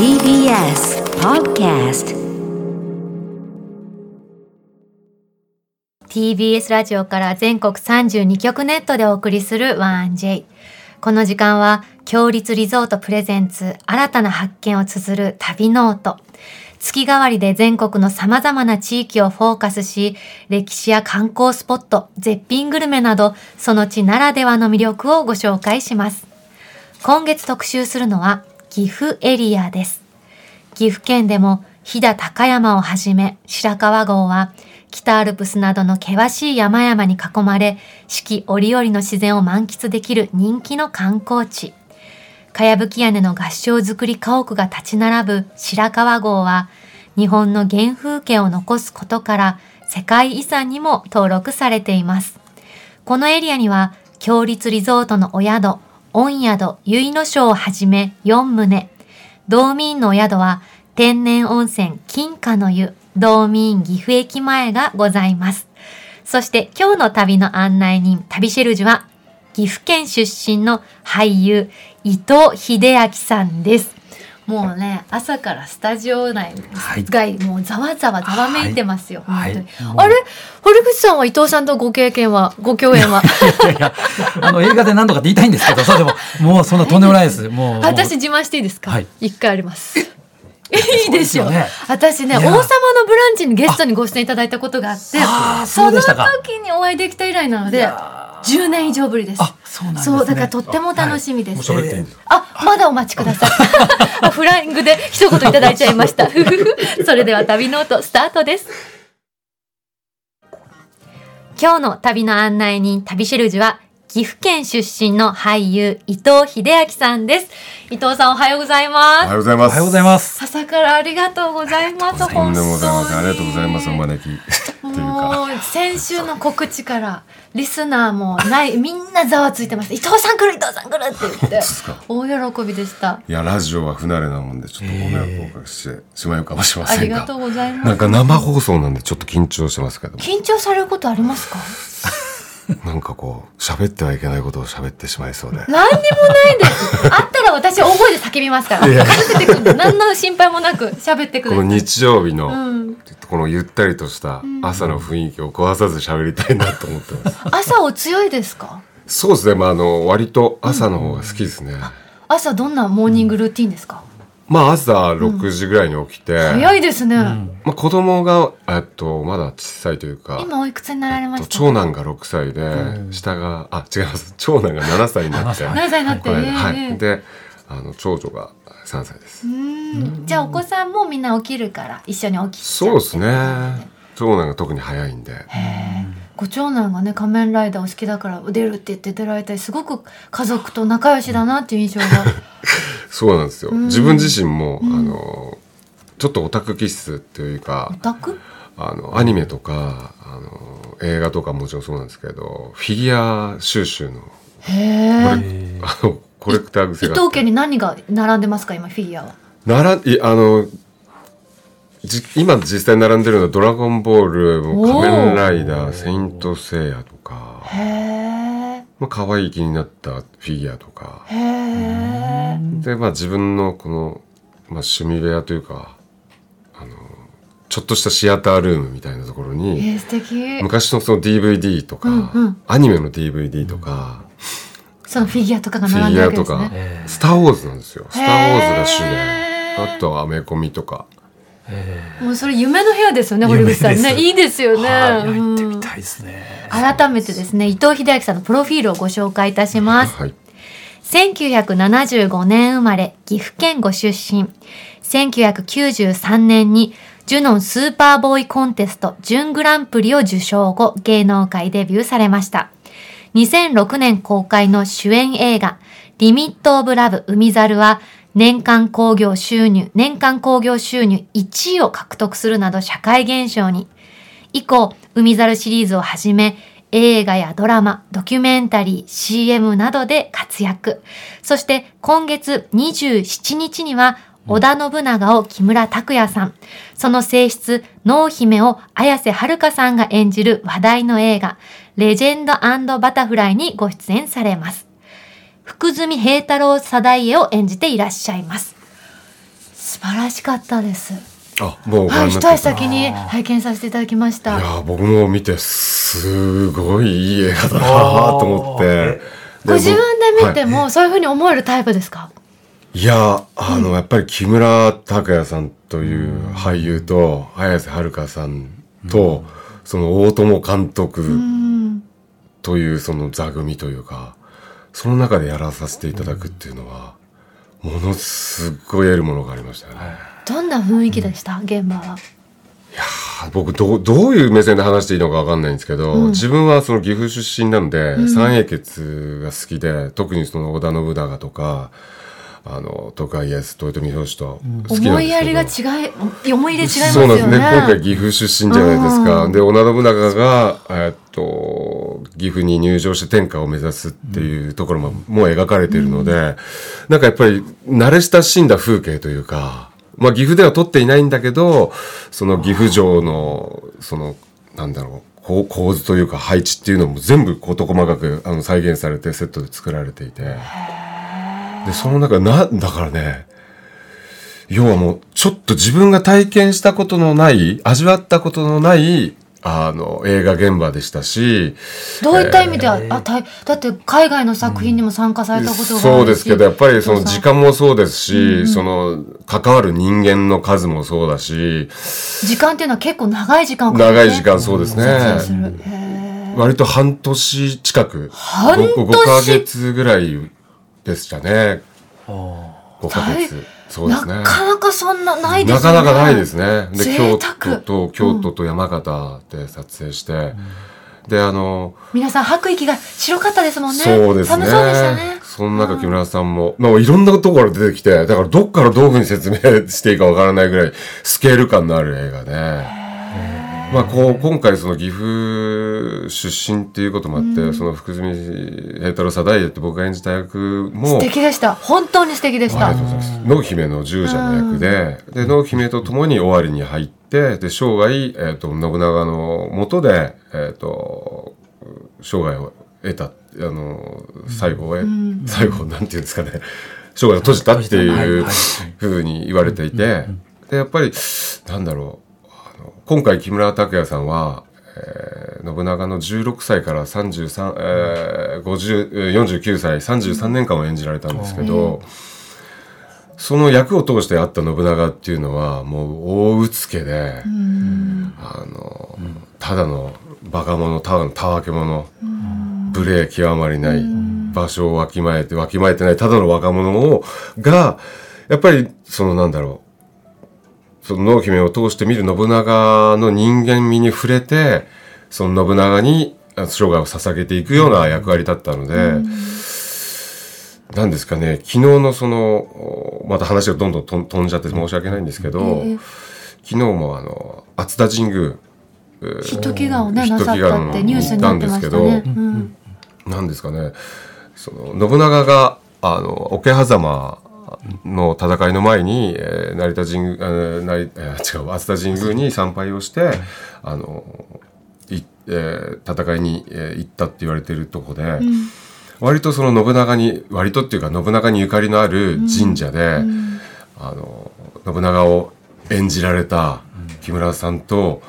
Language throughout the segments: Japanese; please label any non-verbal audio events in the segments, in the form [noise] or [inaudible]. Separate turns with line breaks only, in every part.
TBS Podcast
TBS ラジオから全国32局ネットでお送りする 1J。この時間は、共立リゾートプレゼンツ、新たな発見を綴る旅ノオト。月替わりで全国の様々な地域をフォーカスし、歴史や観光スポット、絶品グルメなど、その地ならではの魅力をご紹介します。今月特集するのは、岐阜エリアです。岐阜県でも飛騨高山をはじめ白川郷は北アルプスなどの険しい山々に囲まれ四季折々の自然を満喫できる人気の観光地。かやぶき屋根の合掌造り家屋が立ち並ぶ白川郷は日本の原風景を残すことから世界遺産にも登録されています。このエリアには強立リゾートのお宿、御宿、結野省をはじめ4棟、道民のお宿は天然温泉金華の湯、道民岐阜駅前がございます。そして今日の旅の案内人、旅シェルジュは岐阜県出身の俳優伊藤秀明さんです。もうね、朝からスタジオ内
はい。
がもうざわざわざわめいてますよ。
はい。
本当に。
はい。
あれ？堀口さんは伊藤さんとご経験は、ご共演は？
いやいや、あの映画で何度かって言いたいんですけど、そうでも、もうそんなとんでもないです。もう。
私自慢していいですか、
はい。
一回あります。いいですよ。私ね、王様のブランチにゲストにご出演いただいたことがあって、その時にお会いできた以来なの
い
で、
や
10年以上ぶりです。
あ、そうなんですね。
そう、だからとっても楽しみです。
もう喋ってい
あ、まだお待ちください。あ [laughs] フライングで一言いただいちゃいました。[laughs] [laughs] それでは旅ノートスタートです。今日の旅の案内人、旅シェルジュは、岐阜県出身の俳優、伊藤秀明さんです。伊藤さんおはようござい
お
ます。
はようございます。
おはようございます。
朝からありがとうございます。
とんでもございません。ありがとうございます。お
本
招き
も
か。
う先週の告知からリスナーもないみんなざわついてます伊藤さん来る伊藤さん来るって言って大喜びでした
いや、ラジオは不慣れなもんで、ちょっとご迷惑をおかけしてしまうかもしれませんが
ありがと。うございます
なんか生放送なんでちょっと緊張してますけども。
緊張されることありますか？[laughs]
なんかこう、喋ってはいけないことを喋ってしまいそうで。
何にもないです。[laughs] あったら私大声で叫びますから。何の心配もなく喋ってく
この日曜日の、
うん。
このゆったりとした朝の雰囲気を壊さず喋りたいなと思ってます。
朝お強いですか？
そうですね。まあ、あの、割と朝の方が好きですね。
朝どんなモーニングルーティンですか、
まあ、朝6時ぐらいに起きて、
早いですね、
まあ、子供が、えっと、まだ小さいというか、
今おいくつになられま
えっと
した
長男が6歳で、下が、あ、違います。長男が7歳になって、
7歳。になって、
はい。で、あの、長女が3歳です。
うん。じゃあお子さんもみんな起きるから一緒に起きちゃ
そうですね。長男が特に早いんで。
ご長男がね仮面ライダーお好きだから出るって言って出られたりすごく家族と仲良しだなっていう印象が。[laughs]
そうなんですよ。
ん。
自分自身も、あの、ちょっとオタク気質っていうか
オ、タク？
あの、アニメとか、あの、映画とかもちろんそうなんですけど、フィギュア収集の、
へえ
あの、コレクター
伊
癖が。
藤家に何が並んでますか今フィギュアは？
なら、い、あの、じ今実際並んでるのは「ドラゴンボール」仮面ライダー」「セイント・セイヤ」とか、
へえ
まあ可愛い気になったフィギュアとか。
へえ
でまあ自分のこの、まあ、趣味部屋というかあのちょっとしたシアタールームみたいなところに
えー、素敵。
昔のその DVD とか、
うんうん。
アニメの DVD とか、
そのフィギュアとかが
フィ
並んで
ギュアと
るわけですね。
か「スター・ウォーズ」なんですよ「スター・ウォーズ」が主
へ
で
ー。
あとはアメコミとか
もうそれ夢の部屋ですよね堀口さんね。いいですよね、
はい、
うん
行ってみたいですね。
改めてですね伊藤英明さんのプロフィールをご紹介いたします。
はい。
1975年生まれ、岐阜県ご出身。1993年に、ジュノンスーパーボーイコンテスト準グランプリを受賞後、芸能界デビューされました。2006年公開の主演映画、リミット・オブ・ラブ海猿は、年間興行収入、年間興行収入1位を獲得するなど社会現象に。以降、海猿シリーズをはじめ、映画やドラマ、ドキュメンタリー、CM などで活躍。そして今月27日には、織田信長を木村拓哉さん、その性質、濃姫を綾瀬はるかさんが演じる話題の映画、レジェンドバタフライにご出演されます。福住平太郎貞家を演じていらっしゃいます。素晴らしかったです。
あもうご
はい、一足先に拝見させていただきました。
いや僕も見てすごいいい映画だなと思って
ご自分で見て
はい
も、そういうふうに思えるタイプですか？
いやあの、やっぱり木村拓哉さんという俳優と綾瀬はるかさんと、その大友監督
うん、
というその座組というかその中でやらさせていただくっていうのはものすごい得るものがありましたよね。
どんな雰囲気でした、現場は。
僕どうどういう目線で話していいのかわかんないんですけど、
うん。
自分はその岐阜出身なので、
ん。
三英傑が好きで特にその織田信長とかあの徳川家康豊臣秀吉と好きなんですけど、
思いやりが違い、思い入れ違います
そうなんですね
よね。
今回岐阜出身じゃないですか、
うん。
で織田信長が、えーっと岐阜に入場して天下を目指すっていうところももう描かれているので、なんかやっぱり慣れ親しんだ風景というか、まあ、岐阜では撮っていないんだけどその岐阜城のそのなんだろうこう構図というか配置っていうのも全部事細かくあの再現されてセットで作られていて。でその中なだからね要はもうちょっと自分が体験したことのない味わったことのないあの映画現場でしたし
どういった意味では、あたいだって海外の作品にも参加されたことがあるし、
そうですけどやっぱりその時間もそうですし、
うんうん。
その関わる人間の数もそうだし。
時間っていうのは結構長い時間をかけて
長い時間そうですね。
る。へー。
割と半年近く。
半年
？5, ヶ月ぐらいでしたね。
お
5ヶ月そうですね
なかなかそんなないですよね。
なかなかないですね。で、
贅
京
沢
都と、京都と山形で撮影して、で、あの、
皆さん吐く息が白かったですもんね。
そうですね。
寒そうでしたね。
その中木村さんも、まあいろんなところ出てきて、だからどっからどういうふうに説明していいかわからないぐらいスケール感のある映画で、まあこう、今回その岐阜出身っていうこともあって、その福住平太郎貞家って僕が演じた役も、
素敵でした。本当に素敵でした。
ありがとう。ございます。濃姫の従者の役で、で、濃姫と共に尾張に入って、で、生涯、えっ、と、信長の下で、えっ、と、生涯を得た、あの、最後を得、
ん。
最後、なんていうんですかね、生涯を閉じたっていうふうに言われていて、で、やっぱり、なんだろう、今回木村拓哉さんは、えー信長の16歳から33、えー、50えー49歳33年間を演じられたんですけど、その役を通してあった信長っていうのはもう大うつけで、
うん。
あのただのバカ者ただのたわけ者、無礼極まりない、場所をわきまえてわきまえてないただの若者をがやっぱりそのなんだろうその濃姫を通して見る信長の人間味に触れてその信長にあ生涯を捧げていくような役割だったので、なんですかね。昨日のそのおまた話がどんどん飛んじゃって申し訳ないんですけど、
ええ。
昨日もあの熱田神宮えー
ヒット祈願をね、なさったってニュースになってましたね。うん。
なんですかね。その信長があの桶狭間の戦いの前に、えー成田神宮、えー成えー違う熱田神宮に参拝をして、あのいえー戦いに、えー行ったって言われているとこで、
うん。
割とその信長に割とっていうか信長にゆかりのある神社で、
うん。
あの信長を演じられた木村さんと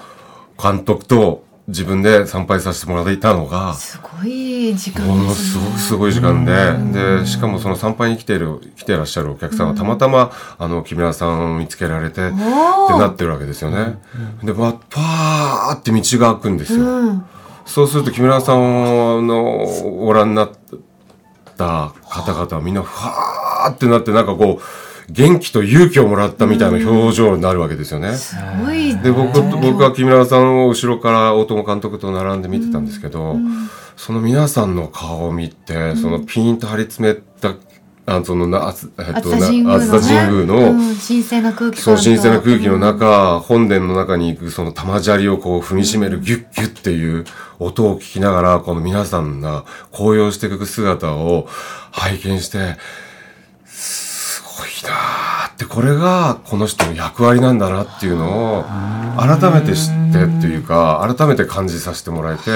監督と自分で参拝させてもらっていたのが
すごい時間
もの
です
ごくすごい時間で、でしかもその参拝に来ている来てらっしゃるお客さんがたまたま、あの木村さんを見つけられて、ってなってるわけですよね。でわパーって道が開くんですよ。
うん。
そうすると木村さんのご覧になった方々はみんなファーってなってなんかこう元気と勇気をもらったみたいな表情になるわけですよね。
すごい。
で僕と僕は木村さんを後ろから大友監督と並んで見てたんですけど、その皆さんの顔を見て、そのピーンと張り詰めたあそのなあつえっ
熱
と
田神宮の、ね、
熱田神宮の、
うん神聖な空気
その神聖な空気の
うん。
中、本殿の中に行くその玉砂利をこう踏みしめるギュッギュッっていう音を聞きながら、この皆さんが高揚していく姿を拝見して、すごいなーって、これがこの人の役割なんだなっていうのを改めて知ってっていうか、改めて感じさせてもらえて、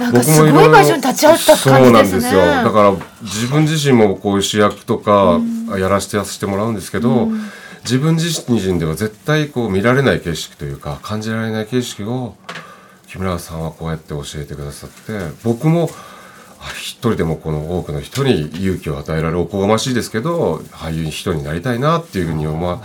なんかすごい場所に立ち会った感じですね。
そうなんですよ。だから自分自身もこういう主役とかやらせてやらせてもらうんですけど、自分自身では絶対こう見られない景色というか感じられない景色を木村さんはこうやって教えてくださって僕もあ一人でもこの多くの人に勇気を与えられるおこがましいですけど俳優人になりたいなっていうふうに思わ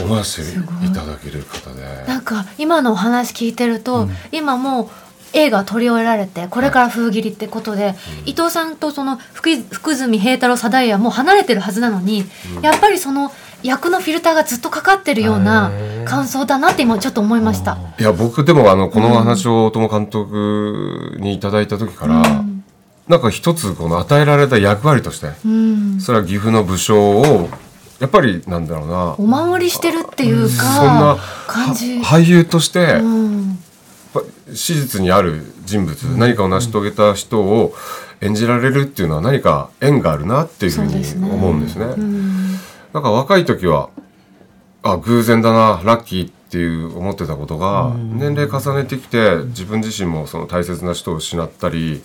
思わせていただける方で。
なんか今のお話聞いてると、今もう映画取り終えられてこれから封切りってことで、伊藤さんとその福井福住平太郎貞也はもう離れてるはずなのに、やっぱりその役のフィルターがずっとかかってるような感想だなって今ちょっと思いました。
いや僕でもあのこの話を大友監督にいただいた時から、なんか一つこの与えられた役割として、
うん、
それは岐阜の武将をやっぱりなんだろうな。
お守りしてるっていうか、
そんな
感じ。
は俳優として、
うん。
ぱ史実にある人物、何かを成し遂げた人を演じられるっていうのは何か縁があるなっていうふうに
そうですね。
思うんですね。
うん。
なんか若い時はあ偶然だなラッキーっていう思ってたことが年齢重ねてきて自分自身もその大切な人を失ったり、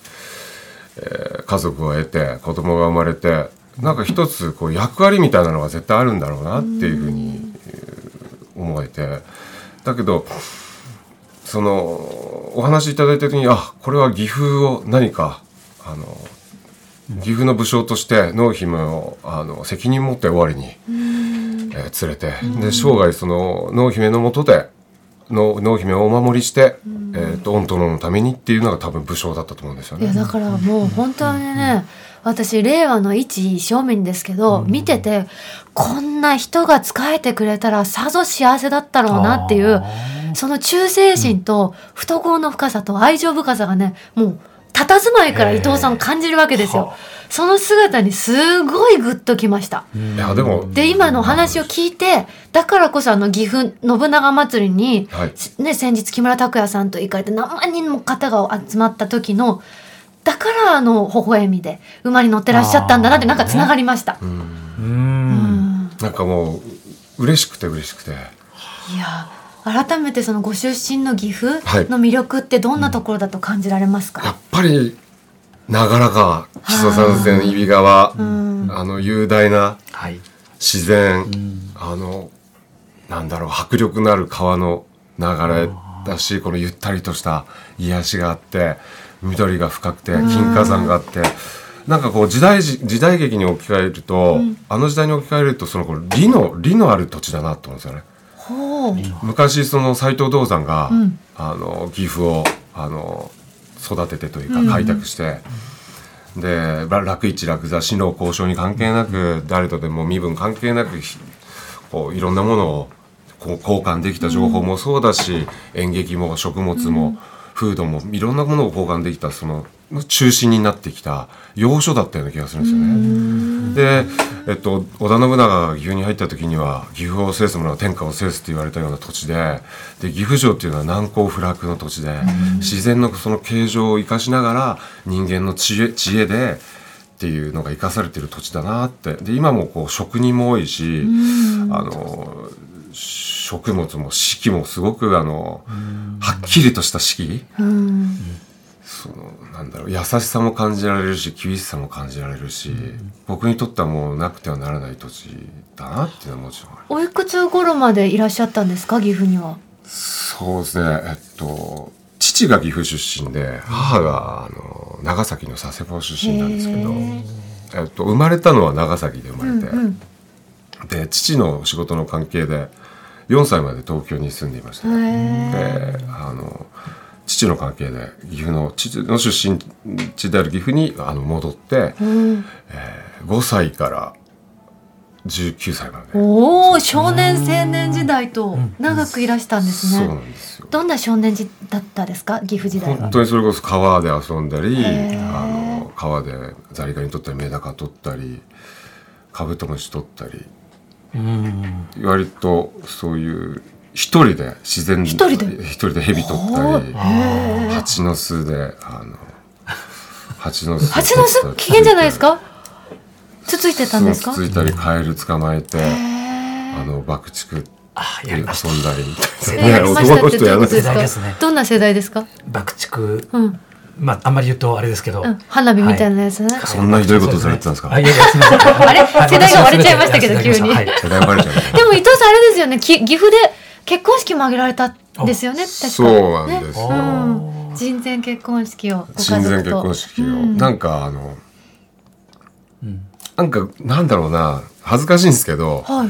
えー家族を得て子供が生まれてなんか一つこう役割みたいなのが絶対あるんだろうなっていうふうに思えて。だけどそのお話いただいた時にあこれは岐阜を何かあの岐阜の武将として濃姫をあの責任持って終わりに、えー連れて。で生涯その濃姫のもとでの濃姫をお守りして、えー、と御殿のためにっていうのが多分武将だったと思うんですよね。
いやだからもう本当にね、私令和の一庶民ですけど、見ててこんな人が仕えてくれたらさぞ幸せだったろうなっていうその忠誠心と懐の深さと愛情深さがねもう佇まいから伊藤さんを感じるわけですよ。その姿にすごいグッときました。
いやでも
で今のお話を聞いてだからこそあの岐阜信長祭りに、
はい。
ね、先日木村拓哉さんと行かれて何万人も方が集まった時のだからあの微笑みで馬に乗ってらっしゃったんだなってなんかつながりました。
う
うん。ん。
なんかもう嬉しくて嬉しくて。
いや改めてそのご出身の岐阜
はい。
の魅力ってどんなところだと感じられますか、
やっぱり長良川木曽三川揖斐川、
うん。
あの雄大な
はい。
自然、あのなんだろう迫力のある川の流れだしこのゆったりとした癒しがあって緑が深くて金華山があって、なんかこう時代時時代劇に置き換えると、あの時代に置き換えるとそのこの理の理のある土地だなと思うんですよね。昔その斎藤道山が、
うん。
あの岐阜をあの育ててというか開拓して、でら楽一楽座死の交渉に関係なく誰とでも身分関係なくひこういろんなものをこう交換できた情報もそうだし、演劇も食物も、フードもいろんなものを交換できたその中心になってきた要所だったような気がするんですよね。で、えっと、織田信長が岐阜に入った時には岐阜を制す者は天下を制すと言われたような土地でで岐阜城っていうのは難攻不落の土地で自然のその形状を生かしながら人間の知恵知恵でっていうのが生かされてる土地だなって。で今もこう職人も多いし、あの食物も四季もすごくあのはっきりとした四季。
うん。
そのなんだろう優しさも感じられるし厳しさも感じられるし、僕にとってはもうなくてはならない土地だなっていうのはもちろん
おいくつ頃までいらっしゃったんですか岐阜には？
そうですねえっと父が岐阜出身で母があの長崎の佐世保出身なんですけど、えっと、生まれたのは長崎で生まれて、
うん。
で父の仕事の関係で4歳まで東京に住んでいました、であの父の関係で岐阜の父の出身地である岐阜にあの戻って
え。うん。
5歳から19歳まで、
おお少年青年時代と長くいらしたんです
そう
ね。
なんですよ。
どんな少年時だったですか？岐阜時代は。
本当にそれこそ川で遊んだりあの川でザリガニ取ったりメダカ取ったりカブトムシ取ったり
うん
割とそういう一人で自然
一人で
一人で蛇取ったり。蜂の巣であの蜂の巣
蜂の巣危険じゃないですか。つついてたん。ですか。
つついたりカエル捕まえてあ。の爆竹
あやりました
遊ん。だりみたいなね男の人やらない
で
す
か。どん。な世代ですか。
爆竹
うん。
まああんまり言うとあれですけど、
うん、花火みたいなやつね。
そんなひどいことされてたんですか？
あい [laughs]
あれ？
はい
世代が割れちゃいましたけど急に。
世代バレちゃうね。
でも伊藤さんあれですよね。き岐阜で結婚式も挙げられたんですよね。確か。
そうなんですよ。
ね。うん。人前結婚式をご家族と。
親善結婚式を、
うん。
なんかあの、なんかなんだろうな。恥ずかしいんですけど
はい。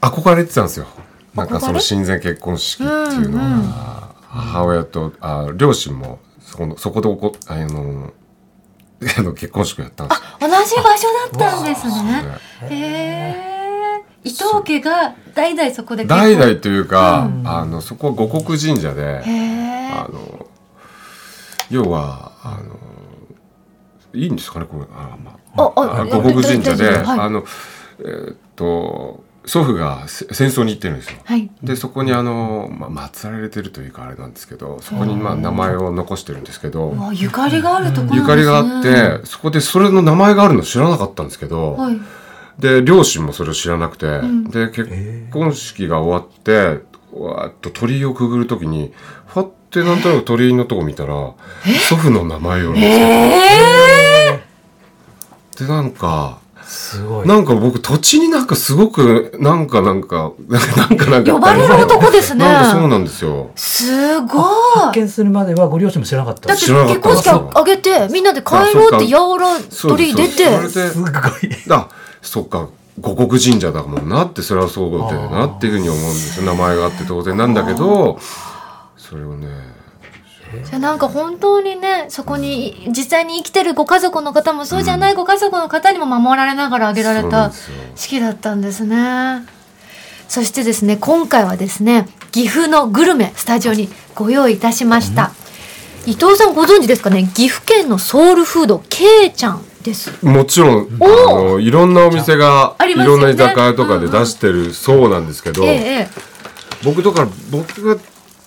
憧れてたんですよ。なんかその親善結婚式っていうのが、
うんうん。
母親とあ両親もそこのそこでおこあの [laughs] あの結婚式をやったんです。よ
同じ場所だったんですね。
ね。
へえ。伊藤家が代々そこで
代々というか、あのそこは五穀神社で。あの要はあのいいんですかねこれ。あ、ま
あ。
あ、五穀神社で、
はい。
あのえーっと祖父がせ戦争に行ってるんですよ。
はい。
でそこにあの、まあ、祀られてるというかあれなんですけどそこにまあ名前を残してるんですけど
うわゆかりがあるところ
ゆかりがあってそこでそれの名前があるの知らなかったんですけど、
はい。
で両親もそれを知らなくて、
ん
で結婚式が終わってわーっと鳥居をくぐるときにファってなんとなく鳥居のとこ見たら祖父の名前を見つけ
え
てでなんか
すごい。
なんか僕土地になんかすごくなんかなんかなんかなんか
呼ばれる男ですね。
なんかそうなんですよ。
すごい。
発見するまではご両親も知らなかった。
だって結婚式あげてみんなで帰ろうってやおら鳥居出て。
そうですそれで
す。ごい。
あそっか。五穀神社だもんなってそれはそうだよなっていうふうに思うんですよ。名前があって当然なんだけどそれをね
じゃあなんか本当にねそこに実際に生きてるご家族の方もそうじゃないご家族の方にも守られながら挙げられた式だったんですね。そしてですね今回はですね岐阜のグルメスタジオにご用意いたしました。伊藤さんご存知ですかね？岐阜県のソウルフードけいちゃんです。
もちろんあのいろんなお店がいろんな居酒屋とかで出してるそうなんですけど、僕だから僕が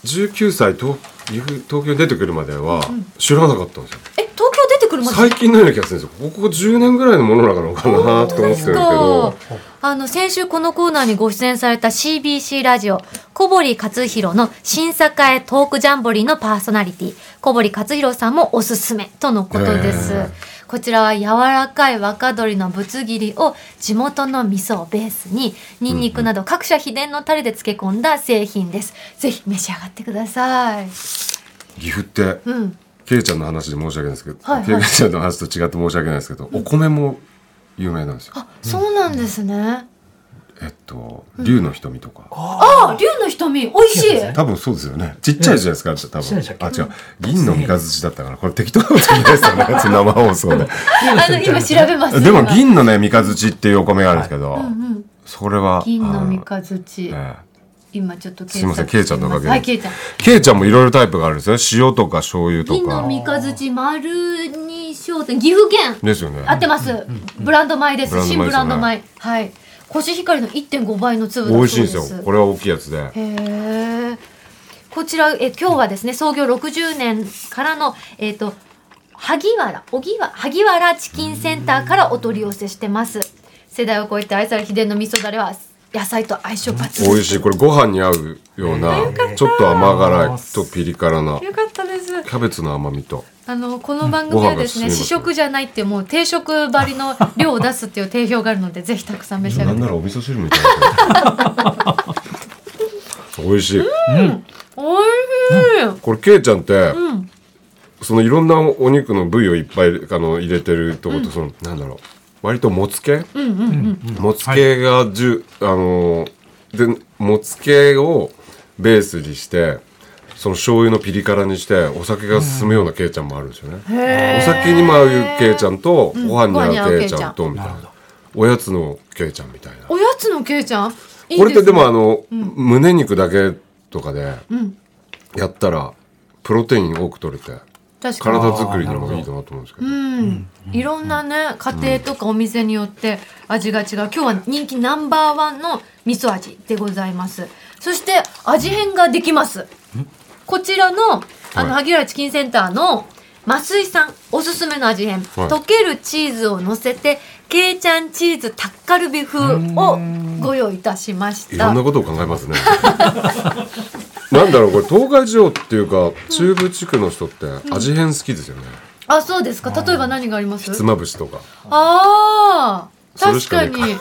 19歳東岐阜東京に出てくるまでは知らなかったんですよ、
え東京出てくるまで？
最近のような気がするんですよ。ここ10年ぐらいのものなのかなと思ってるんですけど。
あの先週このコーナーにご出演された CBC ラジオ小堀克弘の新栄トークジャンボリーのパーソナリティ。小堀克弘さんもおすすめとのことです、
へー
こちらは柔らかい若鶏のぶつ切りを地元の味噌をベースにニンニクなど各社秘伝のタレで漬け込んだ製品です。ぜひ召し上がってください。
岐阜って
うん。
ケイちゃんの話で申し訳ないですけど、
はいはい。
ケイちゃんの話と違って申し訳ないですけど、お米も有名なんですよ。
あそうなんですね、
えっと、竜の瞳とか。
あ竜の瞳美味しい
多分そうですよね。ちっちゃいじゃないですか、多分。あ、違う。銀の三日月だったから、これ適当なこと言いないですよね。[laughs] 生放送で。
あの今調べます
でも、
今
銀のね、三日月っていうお米があるんですけど、
うん
それは、
銀の三
あ
日月
のええ
今ちょっと
すいませんケイちゃんのおかげで
はい、ケイちゃん。
ケイちゃんもいろいろタイプがあるんですよ。塩とか醤油と
銀の
か。
三日月丸二商店、岐阜県。
ですよね。
合ってます。ブランド米です。新ブランド米。はい。コシヒカリの1.5倍の粒だそう
美。味しいんですよ。これは大きいやつで。
へえ。こちらえ今日はですね創業60年からのえっ、と萩原荻原萩原チキンセンターからお取り寄せしてます。世代を超えて愛される秘伝の味噌だれは野菜と相性抜群。
美味しい。これご飯に合うような、ちょっと甘辛いとピリ辛な、
よかったです。
キャベツの甘みと。
あのこの番組はですね試食じゃないってもう定食ばりの量を出すっていう定評があるのでぜひたくさん召し上がって
なんならお味噌汁みたいな。[laughs] 美味しい。
おいしい、
これ、ケイちゃんって、
うん、
そのいろんなお肉の部位をいっぱいあの入れてるとこと、その、なんだろう。割ともつけ？
うんうんうん。
もつけがじゅ、あのでもつけをベースにしてその醤油のピリ辛にしてお酒が進むようなケイちゃんもあるんですよね、お酒にも合うケイちゃんと、ご飯に合うケイちゃんとみたいな。おやつのケイちゃんみたいな。
おやつのけいちゃん？いいね。
これってでもあの、胸肉だけとかで
うん。
やったらプロテイン多く取れて体作りにもいいなと思うんですけど。
うん、いろんなね家庭とかお店によって味が違う。今日は人気ナンバーワンの味噌味でございます。そして味変ができます。こちらのあの
はい。
萩原チキンセンターの増井さんおすすめの味変、溶けるチーズを乗せてけいちゃんチーズタッカルビ風をご用意いたしました。
いろんなことを考えますね [laughs] なんだろうこれ東海地方っていうか中部地区の人って味変好きですよね、
あそうですか。例えば何があります？
ひつまぶしとか。
ああ
それ
確か
しか。ねえ
に。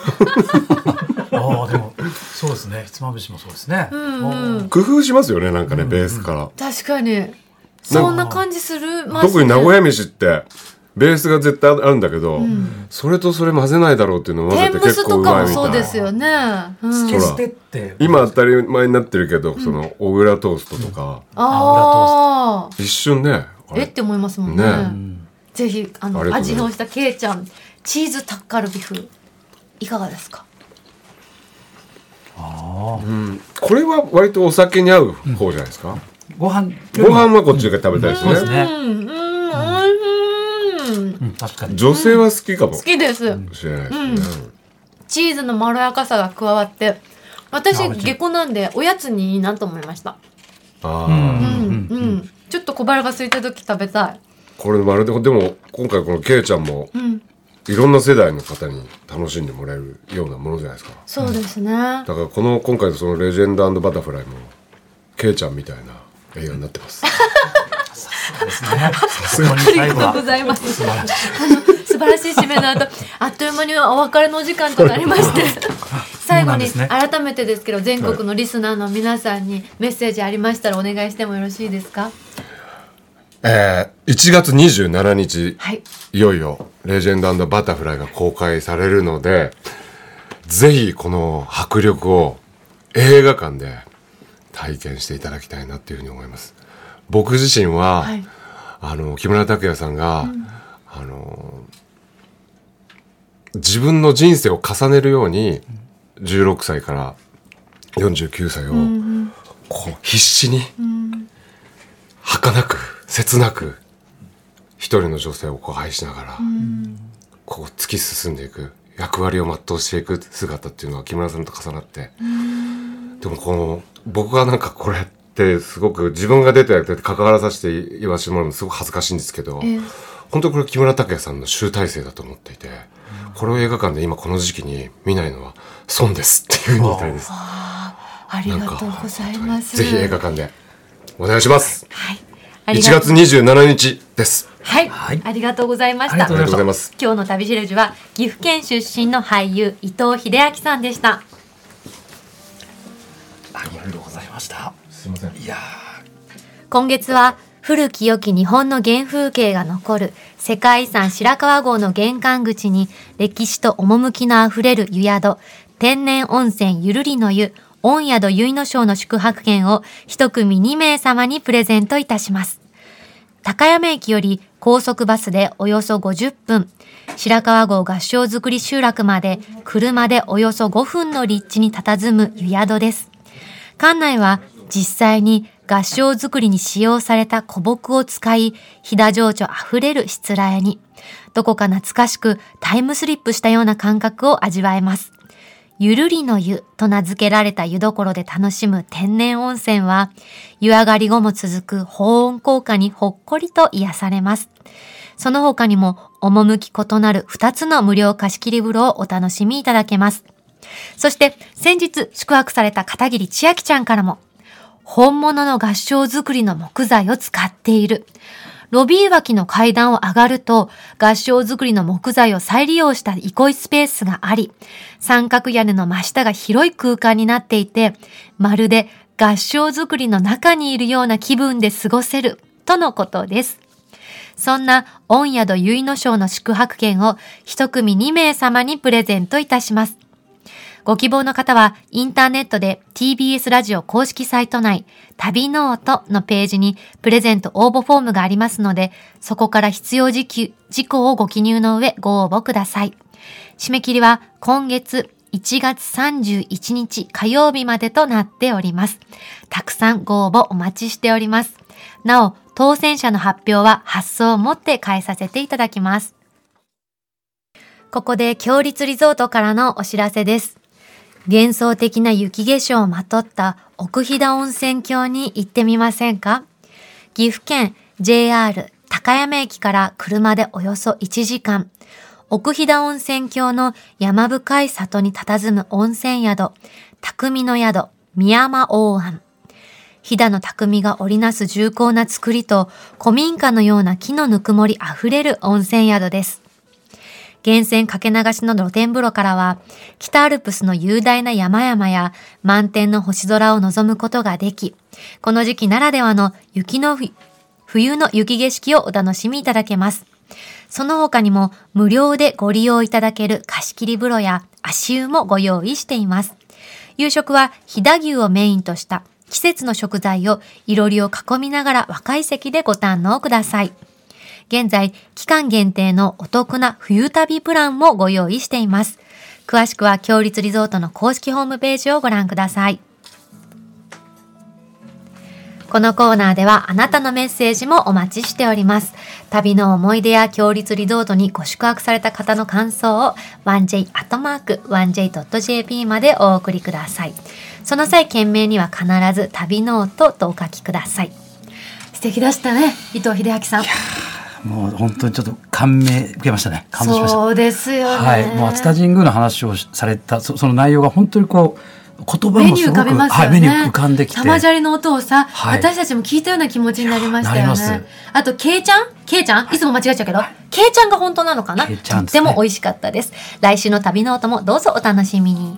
[laughs]
ああでもそうですね。ひつまぶしもそうですね。
うんうん
工夫しますよねなんかね、ベースから、
確かに。そんな感じする。
特に名古屋飯ってベースが絶対あるんだけど、それとそれ混ぜないだろうっていうのを混ぜ
天
て結構
むすとかも
うまいみたい
そうですよね、うん、
決してって。
今当たり前になってるけど、その小倉トーストとか、
ああ
一瞬ね
えって思いますもんね。
ね。
ぜひあの味変をしたけいちゃんチーズタッカルビ風いかがですか？
うん。これは割とお酒に合う方じゃないですか、
ご飯
ご飯はこっちが食べたいですね,、
そうですね。
うん。うん。おいしい
うん。確かに。
女性は好きかも。
好きです、
しれないですね、
チーズのまろやかさが加わって私
あ美味しい。
下戸なんでおやつにいいなと思いました。
ああ、
うん。
うん。うんちょっと小腹が空いた時食べたい。
これまるででも今回このケイちゃんも
うん。
いろんな世代の方に楽しんでもらえるようなものじゃないですか。
そうですね、
だからこの今回のその「レジェンドバタフライ」もケイちゃんみたいな映画になってます [laughs]
ですね。さすがに
あり
最後は
がとうございます。
素晴らしい。
あの素晴らしい締めの後あっという間にお別れのお時間となりまして。最後に改めてですけど全国のリスナーの皆さんにメッセージありましたらお願いしてもよろしいですか？
えー、1月27日
はい。
いよいよ「レジェンドバタフライ」が公開されるのでぜひこの迫力を映画館で体験していただきたいなっていうふうに思います僕自身は、
はい。
あの木村拓哉さんが、あの自分の人生を重ねるように16歳から49歳をこう必死に儚く切なく一人の女性をこう愛しながらこう突き進んでいく役割を全うしていく姿っていうのは木村さんと重なってでもこの僕がなんかこれってすごく自分が出て関わらさせて言わせてもらうのすごく恥ずかしいんですけど
ええ
本当にこれ木村拓哉さんの集大成だと思っていてこれを映画館で今この時期に見ないのは損ですっていうふうに言いたいです。
ありがとうございます
ぜひ映画館でお願いします。
はいあ
1
りがとう
月27日です。
はい、
はい
ありがとうございました
ありがとうございます。
今日の旅しるじは岐阜県出身の俳優伊藤英明さんでした
ありがとうございました。
すいません。
いや
今月は古き良き日本の原風景が残る世界遺産白川郷の玄関口に歴史と趣のあふれる湯宿天然温泉ゆるりの湯御宿結の章の宿泊券を一組2名様にプレゼントいたします高山駅より高速バスでおよそ50分、白川郷合掌造り集落まで車でおよそ5分の立地に佇む湯宿です。館内は実際に合掌造りに使用された古木を使い、飛騨情緒あふれるしつらえに、どこか懐かしくタイムスリップしたような感覚を味わえます。ゆるりの湯と名付けられた湯どころで楽しむ天然温泉は、湯上がり後も続く保温効果にほっこりと癒されます。その他にも、趣異なる2つの無料貸し切り風呂をお楽しみいただけます。そして、先日宿泊された片桐千秋ちゃんからも、本物の合掌造りの木材を使っている。ロビー脇の階段を上がると、合掌造りの木材を再利用した憩いスペースがあり、三角屋根の真下が広い空間になっていて、まるで合掌造りの中にいるような気分で過ごせる、とのことです。そんな御宿結の章の宿泊券を一組2名様にプレゼントいたします。ご希望の方はインターネットで TBS ラジオ公式サイト内旅ノオトのページにプレゼント応募フォームがありますのでそこから必要事項事項をご記入の上ご応募ください。締め切りは今月1月31日火曜日までとなっております。たくさんご応募お待ちしております。なお、当選者の発表は発送をもって代えさせていただきます。ここで強立リゾートからのお知らせです。幻想的な雪化粧をまとった奥飛騨温泉郷に行ってみませんか？岐阜県 JR 高山駅から車でおよそ1時間。奥飛騨温泉郷の山深い里に佇む温泉宿、匠の宿、宮山大庵。飛騨の匠が織りなす重厚な作りと、古民家のような木のぬくもりあふれる温泉宿です。源泉かけ流しの露天風呂からは、北アルプスの雄大な山々や満天の星空を望むことができ、この時期ならではの雪の冬の雪景色をお楽しみいただけます。その他にも無料でご利用いただける貸し切り風呂や足湯もご用意しています。夕食は飛騨牛をメインとした季節の食材をいろりを囲みながら若い席でご堪能ください。現在、期間限定のお得な冬旅プランもご用意しています。詳しくは、強立リゾートの公式ホームページをご覧ください。このコーナーではあなたのメッセージもお待ちしております。旅の思い出や強立リゾートにご宿泊された方の感想を 1j.1j.jp までお送りください。その際、件名には必ず旅ノートとお書きください。素敵でしたね、伊藤秀明さん。
もう本当にちょっと感銘受けましたね。感動しました。
そうですよね。
はい。もう熱田神宮の話をされたそその内容が本当にこう言葉
目に浮
もすごく
かびます。
はい目に浮かんできて。
玉砂利の音をさ、
はい
私たちも聞いたような気持ちになりましたよね。あと、ケイちゃん？ケイちゃん？いつも間違えちゃうけど、ケイちゃんが本当なのかな？
ケイちゃん
とっても美味しかったです。来週の旅ノートもどうぞお楽しみに。